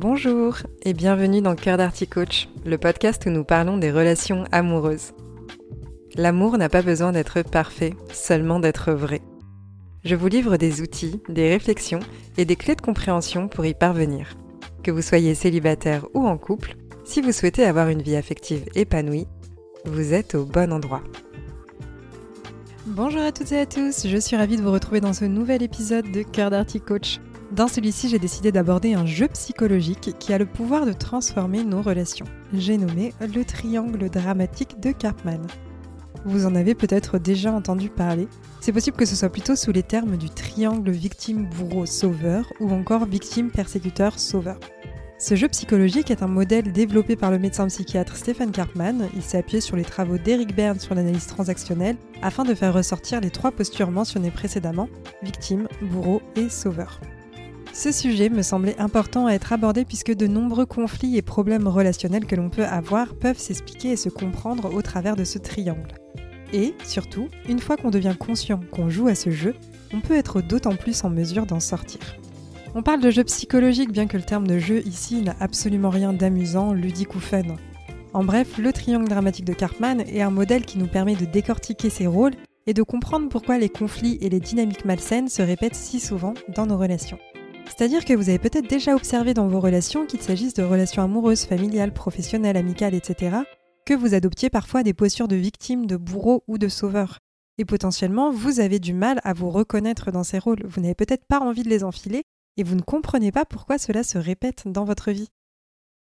Bonjour et bienvenue dans Cœur d'Arty Coach, le podcast où nous parlons des relations amoureuses. L'amour n'a pas besoin d'être parfait, seulement d'être vrai. Je vous livre des outils, des réflexions et des clés de compréhension pour y parvenir. Que vous soyez célibataire ou en couple, si vous souhaitez avoir une vie affective épanouie, vous êtes au bon endroit. Bonjour à toutes et à tous, je suis ravie de vous retrouver dans ce nouvel épisode de Cœur d'Arty Coach. Dans celui-ci, j'ai décidé d'aborder un jeu psychologique qui a le pouvoir de transformer nos relations. J'ai nommé le triangle dramatique de Karpman. Vous en avez peut-être déjà entendu parler. C'est possible que ce soit plutôt sous les termes du triangle victime-bourreau-sauveur ou encore victime-persécuteur-sauveur. Ce jeu psychologique est un modèle développé par le médecin psychiatre Stephen Karpman. Il s'est appuyé sur les travaux d'Eric Berne sur l'analyse transactionnelle afin de faire ressortir les trois postures mentionnées précédemment victime, bourreau et sauveur. Ce sujet me semblait important à être abordé puisque de nombreux conflits et problèmes relationnels que l'on peut avoir peuvent s'expliquer et se comprendre au travers de ce triangle. Et, surtout, une fois qu'on devient conscient qu'on joue à ce jeu, on peut être d'autant plus en mesure d'en sortir. On parle de jeu psychologique bien que le terme de jeu ici n'a absolument rien d'amusant, ludique ou fun. En bref, le triangle dramatique de Cartman est un modèle qui nous permet de décortiquer ses rôles et de comprendre pourquoi les conflits et les dynamiques malsaines se répètent si souvent dans nos relations. C'est-à-dire que vous avez peut-être déjà observé dans vos relations, qu'il s'agisse de relations amoureuses, familiales, professionnelles, amicales, etc., que vous adoptiez parfois des postures de victime, de bourreau ou de sauveur. Et potentiellement, vous avez du mal à vous reconnaître dans ces rôles. Vous n'avez peut-être pas envie de les enfiler et vous ne comprenez pas pourquoi cela se répète dans votre vie.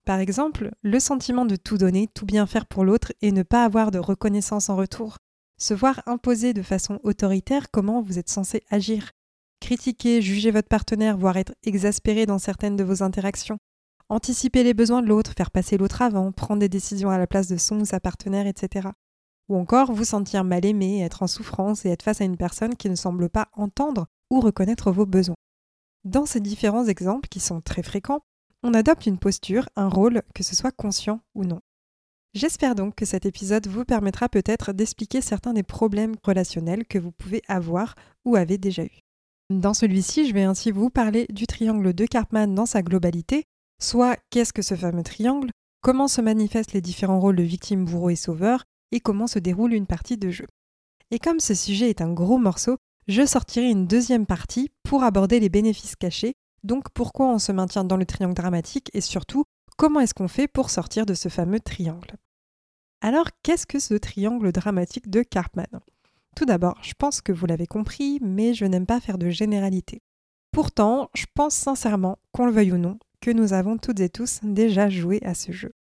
Par exemple, le sentiment de tout donner, tout bien faire pour l'autre et ne pas avoir de reconnaissance en retour. Se voir imposer de façon autoritaire comment vous êtes censé agir critiquer, juger votre partenaire, voire être exaspéré dans certaines de vos interactions, anticiper les besoins de l'autre, faire passer l'autre avant, prendre des décisions à la place de son ou sa partenaire, etc. Ou encore vous sentir mal aimé, être en souffrance et être face à une personne qui ne semble pas entendre ou reconnaître vos besoins. Dans ces différents exemples, qui sont très fréquents, on adopte une posture, un rôle, que ce soit conscient ou non. J'espère donc que cet épisode vous permettra peut-être d'expliquer certains des problèmes relationnels que vous pouvez avoir ou avez déjà eus. Dans celui-ci, je vais ainsi vous parler du triangle de Karpman dans sa globalité, soit qu'est-ce que ce fameux triangle, comment se manifestent les différents rôles de victime, bourreau et sauveur, et comment se déroule une partie de jeu. Et comme ce sujet est un gros morceau, je sortirai une deuxième partie pour aborder les bénéfices cachés, donc pourquoi on se maintient dans le triangle dramatique et surtout comment est-ce qu'on fait pour sortir de ce fameux triangle. Alors qu'est-ce que ce triangle dramatique de Karpman? Tout d'abord, je pense que vous l'avez compris, mais je n'aime pas faire de généralité. Pourtant, je pense sincèrement, qu'on le veuille ou non, que nous avons toutes et tous déjà joué à ce jeu.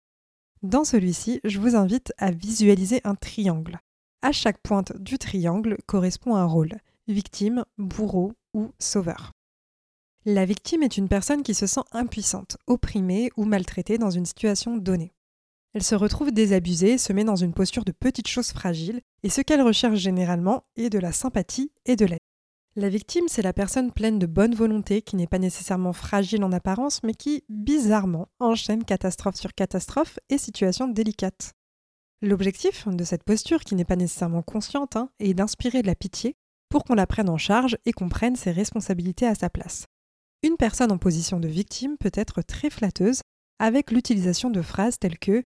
Dans celui-ci, je vous invite à visualiser un triangle. À chaque pointe du triangle correspond un rôle victime, bourreau ou sauveur. La victime est une personne qui se sent impuissante, opprimée ou maltraitée dans une situation donnée. Elle se retrouve désabusée, se met dans une posture de petite chose fragile, et ce qu'elle recherche généralement est de la sympathie et de l'aide. La victime, c'est la personne pleine de bonne volonté, qui n'est pas nécessairement fragile en apparence, mais qui, bizarrement, enchaîne catastrophe sur catastrophe et situation délicate. L'objectif de cette posture, qui n'est pas nécessairement consciente, hein, est d'inspirer de la pitié pour qu'on la prenne en charge et qu'on prenne ses responsabilités à sa place. Une personne en position de victime peut être très flatteuse avec l'utilisation de phrases telles que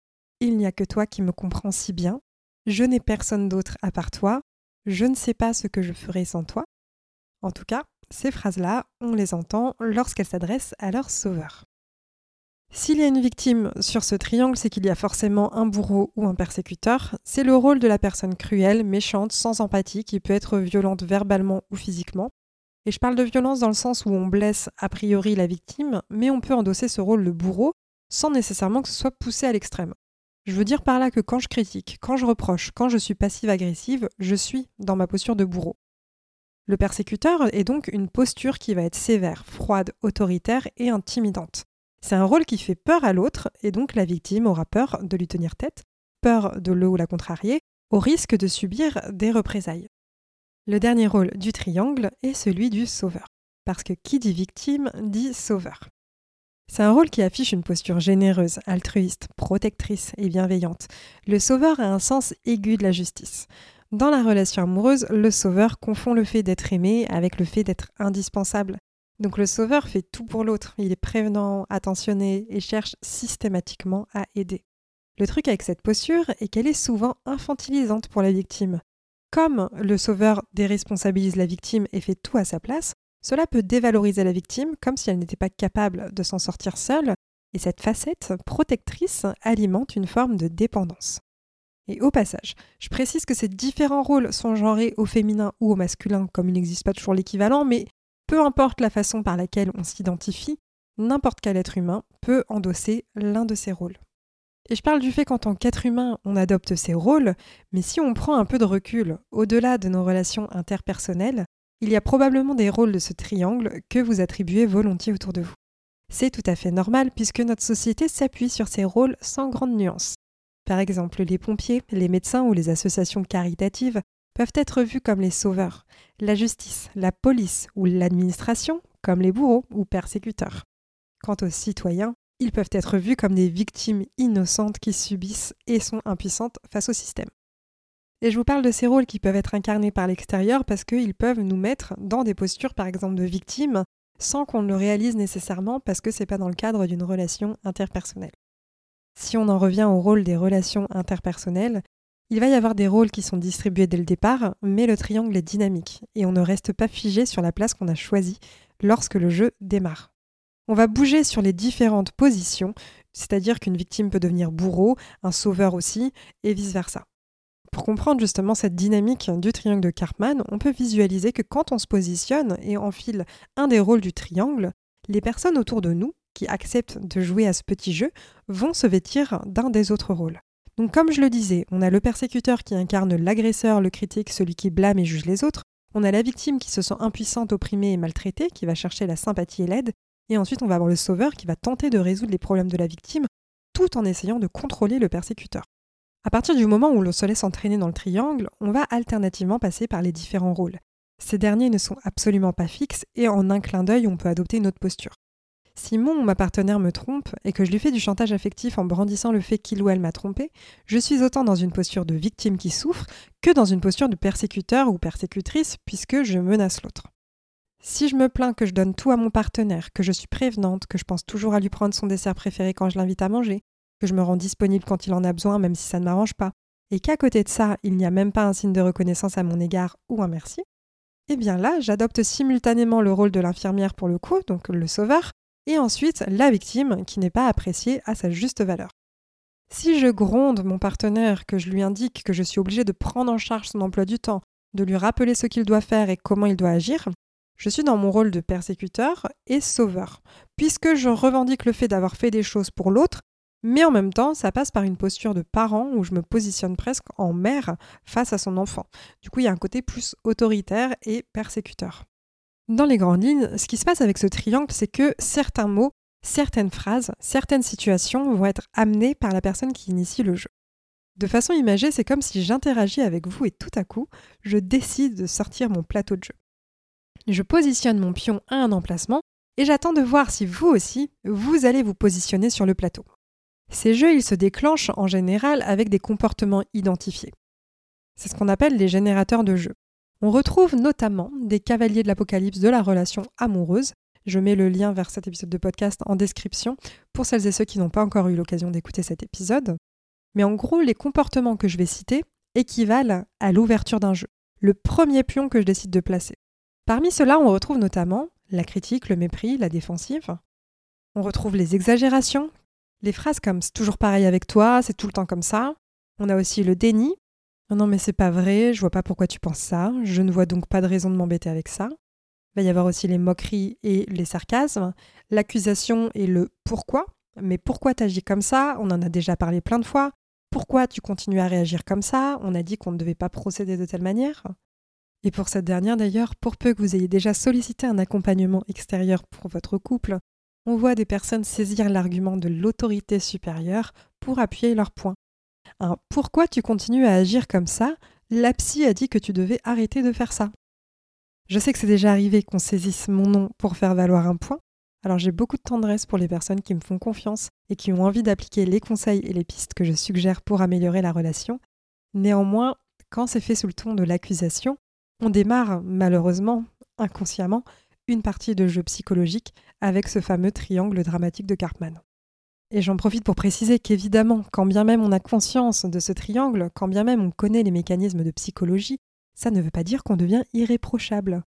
il n'y a que toi qui me comprends si bien. Je n'ai personne d'autre à part toi. Je ne sais pas ce que je ferai sans toi. En tout cas, ces phrases-là, on les entend lorsqu'elles s'adressent à leur sauveur. S'il y a une victime sur ce triangle, c'est qu'il y a forcément un bourreau ou un persécuteur. C'est le rôle de la personne cruelle, méchante, sans empathie, qui peut être violente verbalement ou physiquement. Et je parle de violence dans le sens où on blesse a priori la victime, mais on peut endosser ce rôle de bourreau sans nécessairement que ce soit poussé à l'extrême. Je veux dire par là que quand je critique, quand je reproche, quand je suis passive-agressive, je suis dans ma posture de bourreau. Le persécuteur est donc une posture qui va être sévère, froide, autoritaire et intimidante. C'est un rôle qui fait peur à l'autre et donc la victime aura peur de lui tenir tête, peur de le ou la contrarier, au risque de subir des représailles. Le dernier rôle du triangle est celui du sauveur, parce que qui dit victime dit sauveur. C'est un rôle qui affiche une posture généreuse, altruiste, protectrice et bienveillante. Le sauveur a un sens aigu de la justice. Dans la relation amoureuse, le sauveur confond le fait d'être aimé avec le fait d'être indispensable. Donc le sauveur fait tout pour l'autre, il est prévenant, attentionné et cherche systématiquement à aider. Le truc avec cette posture est qu'elle est souvent infantilisante pour la victime. Comme le sauveur déresponsabilise la victime et fait tout à sa place, cela peut dévaloriser la victime comme si elle n'était pas capable de s'en sortir seule, et cette facette protectrice alimente une forme de dépendance. Et au passage, je précise que ces différents rôles sont genrés au féminin ou au masculin, comme il n'existe pas toujours l'équivalent, mais peu importe la façon par laquelle on s'identifie, n'importe quel être humain peut endosser l'un de ces rôles. Et je parle du fait qu'en tant qu'être humain, on adopte ces rôles, mais si on prend un peu de recul, au-delà de nos relations interpersonnelles, il y a probablement des rôles de ce triangle que vous attribuez volontiers autour de vous. C'est tout à fait normal puisque notre société s'appuie sur ces rôles sans grande nuance. Par exemple, les pompiers, les médecins ou les associations caritatives peuvent être vus comme les sauveurs, la justice, la police ou l'administration comme les bourreaux ou persécuteurs. Quant aux citoyens, ils peuvent être vus comme des victimes innocentes qui subissent et sont impuissantes face au système. Et je vous parle de ces rôles qui peuvent être incarnés par l'extérieur parce qu'ils peuvent nous mettre dans des postures par exemple de victimes sans qu'on le réalise nécessairement parce que ce n'est pas dans le cadre d'une relation interpersonnelle. Si on en revient au rôle des relations interpersonnelles, il va y avoir des rôles qui sont distribués dès le départ, mais le triangle est dynamique et on ne reste pas figé sur la place qu'on a choisie lorsque le jeu démarre. On va bouger sur les différentes positions, c'est-à-dire qu'une victime peut devenir bourreau, un sauveur aussi, et vice-versa. Pour comprendre justement cette dynamique du triangle de Karpman, on peut visualiser que quand on se positionne et enfile un des rôles du triangle, les personnes autour de nous qui acceptent de jouer à ce petit jeu vont se vêtir d'un des autres rôles. Donc comme je le disais, on a le persécuteur qui incarne l'agresseur, le critique, celui qui blâme et juge les autres, on a la victime qui se sent impuissante, opprimée et maltraitée, qui va chercher la sympathie et l'aide, et ensuite on va avoir le sauveur qui va tenter de résoudre les problèmes de la victime tout en essayant de contrôler le persécuteur. À partir du moment où l'on se laisse entraîner dans le triangle, on va alternativement passer par les différents rôles. Ces derniers ne sont absolument pas fixes et en un clin d'œil on peut adopter une autre posture. Si mon ou ma partenaire me trompe et que je lui fais du chantage affectif en brandissant le fait qu'il ou elle m'a trompé, je suis autant dans une posture de victime qui souffre que dans une posture de persécuteur ou persécutrice puisque je menace l'autre. Si je me plains que je donne tout à mon partenaire, que je suis prévenante, que je pense toujours à lui prendre son dessert préféré quand je l'invite à manger, que je me rends disponible quand il en a besoin même si ça ne m'arrange pas, et qu'à côté de ça, il n'y a même pas un signe de reconnaissance à mon égard ou un merci, eh bien là, j'adopte simultanément le rôle de l'infirmière pour le coup, donc le sauveur, et ensuite la victime qui n'est pas appréciée à sa juste valeur. Si je gronde mon partenaire, que je lui indique que je suis obligée de prendre en charge son emploi du temps, de lui rappeler ce qu'il doit faire et comment il doit agir, je suis dans mon rôle de persécuteur et sauveur, puisque je revendique le fait d'avoir fait des choses pour l'autre, mais en même temps, ça passe par une posture de parent où je me positionne presque en mère face à son enfant. Du coup, il y a un côté plus autoritaire et persécuteur. Dans les grandes lignes, ce qui se passe avec ce triangle, c'est que certains mots, certaines phrases, certaines situations vont être amenées par la personne qui initie le jeu. De façon imagée, c'est comme si j'interagis avec vous et tout à coup, je décide de sortir mon plateau de jeu. Je positionne mon pion à un emplacement et j'attends de voir si vous aussi, vous allez vous positionner sur le plateau. Ces jeux, ils se déclenchent en général avec des comportements identifiés. C'est ce qu'on appelle les générateurs de jeux. On retrouve notamment des cavaliers de l'apocalypse de la relation amoureuse. Je mets le lien vers cet épisode de podcast en description pour celles et ceux qui n'ont pas encore eu l'occasion d'écouter cet épisode. Mais en gros, les comportements que je vais citer équivalent à l'ouverture d'un jeu, le premier pion que je décide de placer. Parmi ceux-là, on retrouve notamment la critique, le mépris, la défensive. On retrouve les exagérations, les phrases comme c'est toujours pareil avec toi, c'est tout le temps comme ça. On a aussi le déni, non, mais c'est pas vrai, je vois pas pourquoi tu penses ça, je ne vois donc pas de raison de m'embêter avec ça. Il va y avoir aussi les moqueries et les sarcasmes, l'accusation et le pourquoi. Mais pourquoi t'agis comme ça? On en a déjà parlé plein de fois. Pourquoi tu continues à réagir comme ça? On a dit qu'on ne devait pas procéder de telle manière. Et pour cette dernière d'ailleurs, pour peu que vous ayez déjà sollicité un accompagnement extérieur pour votre couple, on voit des personnes saisir l'argument de l'autorité supérieure pour appuyer leur point pourquoi tu continues à agir comme ça? La psy a dit que tu devais arrêter de faire ça. Je sais que c'est déjà arrivé qu'on saisisse mon nom pour faire valoir un point, alors j'ai beaucoup de tendresse pour les personnes qui me font confiance et qui ont envie d'appliquer les conseils et les pistes que je suggère pour améliorer la relation. Néanmoins, quand c'est fait sous le ton de l'accusation, on démarre, malheureusement, inconsciemment, une partie de jeu psychologique avec ce fameux triangle dramatique de Cartman. Et j'en profite pour préciser qu'évidemment, quand bien même on a conscience de ce triangle, quand bien même on connaît les mécanismes de psychologie, ça ne veut pas dire qu'on devient irréprochable.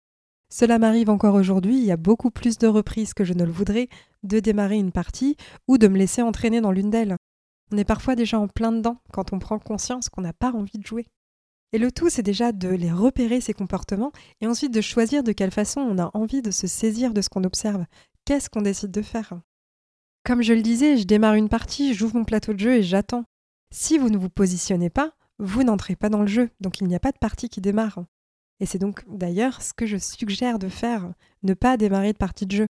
Cela m'arrive encore aujourd'hui, il y a beaucoup plus de reprises que je ne le voudrais, de démarrer une partie ou de me laisser entraîner dans l'une d'elles. On est parfois déjà en plein dedans quand on prend conscience qu'on n'a pas envie de jouer. Et le tout, c'est déjà de les repérer, ces comportements, et ensuite de choisir de quelle façon on a envie de se saisir de ce qu'on observe. Qu'est-ce qu'on décide de faire? Comme je le disais, je démarre une partie, j'ouvre mon plateau de jeu et j'attends. Si vous ne vous positionnez pas, vous n'entrez pas dans le jeu, donc il n'y a pas de partie qui démarre. Et c'est donc d'ailleurs ce que je suggère de faire, ne pas démarrer de partie de jeu.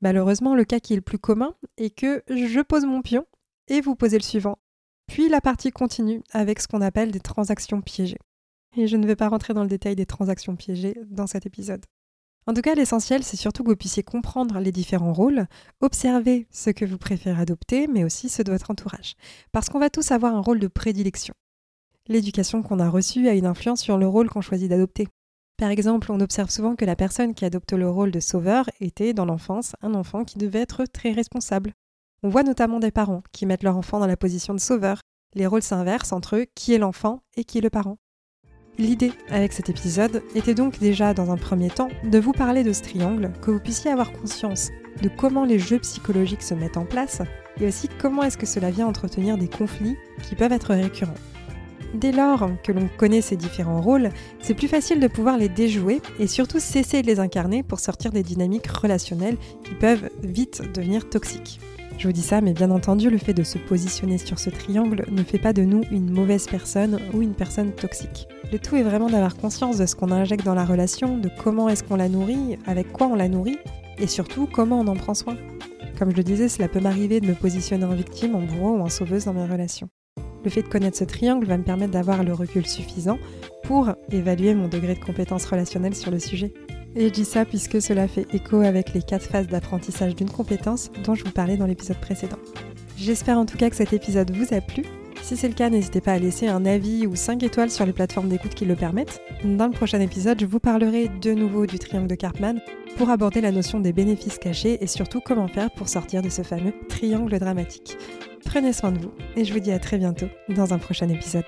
Malheureusement, le cas qui est le plus commun est que je pose mon pion et vous posez le suivant. Puis la partie continue avec ce qu'on appelle des transactions piégées. Et je ne vais pas rentrer dans le détail des transactions piégées dans cet épisode. En tout cas, l'essentiel, c'est surtout que vous puissiez comprendre les différents rôles, observer ce que vous préférez adopter, mais aussi ceux de votre entourage. Parce qu'on va tous avoir un rôle de prédilection. L'éducation qu'on a reçue a une influence sur le rôle qu'on choisit d'adopter. Par exemple, on observe souvent que la personne qui adopte le rôle de sauveur était, dans l'enfance, un enfant qui devait être très responsable. On voit notamment des parents qui mettent leur enfant dans la position de sauveur. Les rôles s'inversent entre eux, qui est l'enfant et qui est le parent. L'idée avec cet épisode était donc déjà dans un premier temps de vous parler de ce triangle, que vous puissiez avoir conscience de comment les jeux psychologiques se mettent en place et aussi comment est-ce que cela vient entretenir des conflits qui peuvent être récurrents. Dès lors que l'on connaît ces différents rôles, c'est plus facile de pouvoir les déjouer et surtout cesser de les incarner pour sortir des dynamiques relationnelles qui peuvent vite devenir toxiques. Je vous dis ça, mais bien entendu, le fait de se positionner sur ce triangle ne fait pas de nous une mauvaise personne ou une personne toxique. Le tout est vraiment d'avoir conscience de ce qu'on injecte dans la relation, de comment est-ce qu'on la nourrit, avec quoi on la nourrit, et surtout comment on en prend soin. Comme je le disais, cela peut m'arriver de me positionner en victime, en bourreau ou en sauveuse dans mes relations. Le fait de connaître ce triangle va me permettre d'avoir le recul suffisant pour évaluer mon degré de compétence relationnelle sur le sujet. Et je dis ça puisque cela fait écho avec les quatre phases d'apprentissage d'une compétence dont je vous parlais dans l'épisode précédent. J'espère en tout cas que cet épisode vous a plu. Si c'est le cas, n'hésitez pas à laisser un avis ou 5 étoiles sur les plateformes d'écoute qui le permettent. Dans le prochain épisode, je vous parlerai de nouveau du triangle de Cartman pour aborder la notion des bénéfices cachés et surtout comment faire pour sortir de ce fameux triangle dramatique. Prenez soin de vous et je vous dis à très bientôt dans un prochain épisode.